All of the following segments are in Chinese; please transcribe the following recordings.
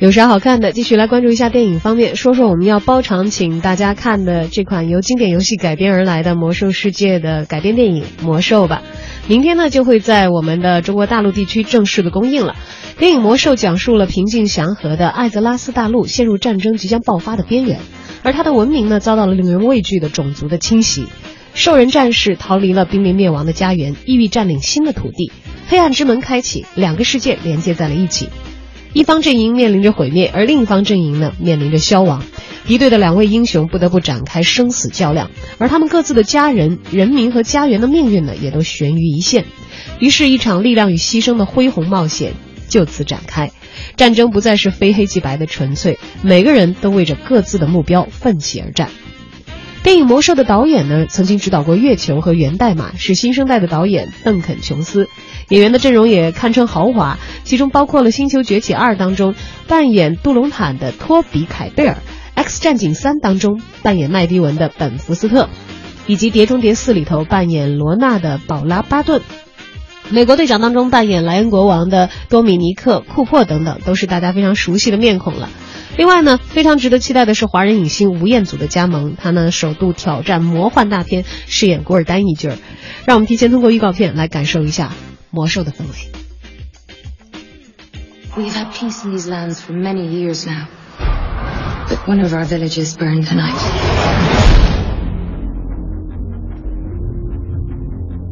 有啥好看的？继续来关注一下电影方面，说说我们要包场请大家看的这款由经典游戏改编而来的《魔兽世界》的改编电影《魔兽》吧。明天呢就会在我们的中国大陆地区正式的公映了。电影《魔兽》讲述了平静祥和的艾泽拉斯大陆陷入战争即将爆发的边缘，而它的文明呢遭到了令人畏惧的种族的侵袭。兽人战士逃离了濒临灭亡的家园，意欲占领新的土地。黑暗之门开启，两个世界连接在了一起。一方阵营面临着毁灭，而另一方阵营呢面临着消亡。敌对的两位英雄不得不展开生死较量，而他们各自的家人、人民和家园的命运呢也都悬于一线。于是，一场力量与牺牲的恢宏冒险就此展开。战争不再是非黑即白的纯粹，每个人都为着各自的目标奋起而战。电影《魔兽》的导演呢，曾经指导过《月球》和《源代码》，是新生代的导演邓肯·琼斯。演员的阵容也堪称豪华，其中包括了《星球崛起二》当中扮演杜隆坦的托比·凯贝尔，《X 战警三》当中扮演麦迪文的本·福斯特，以及《碟中谍四》里头扮演罗纳的宝拉·巴顿，《美国队长》当中扮演莱恩国王的多米尼克·库珀等等，都是大家非常熟悉的面孔了。另外呢，非常值得期待的是华人影星吴彦祖的加盟，他呢首度挑战魔幻大片，饰演古尔丹一角儿。让我们提前通过预告片来感受一下魔兽的氛围。We've had peace in these lands for many years now. But one of our villages burned tonight.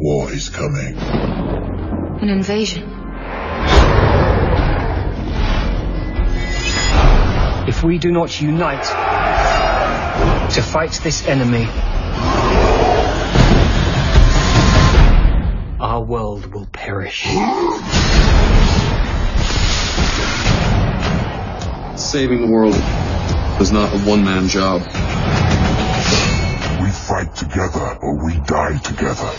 War is coming. An invasion. If we do not unite to fight this enemy, our world will perish. Saving the world is not a one man job. We fight together or we die together.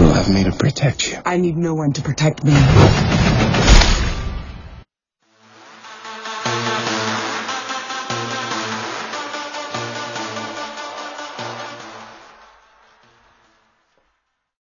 You have me to protect you. I need no one to protect me.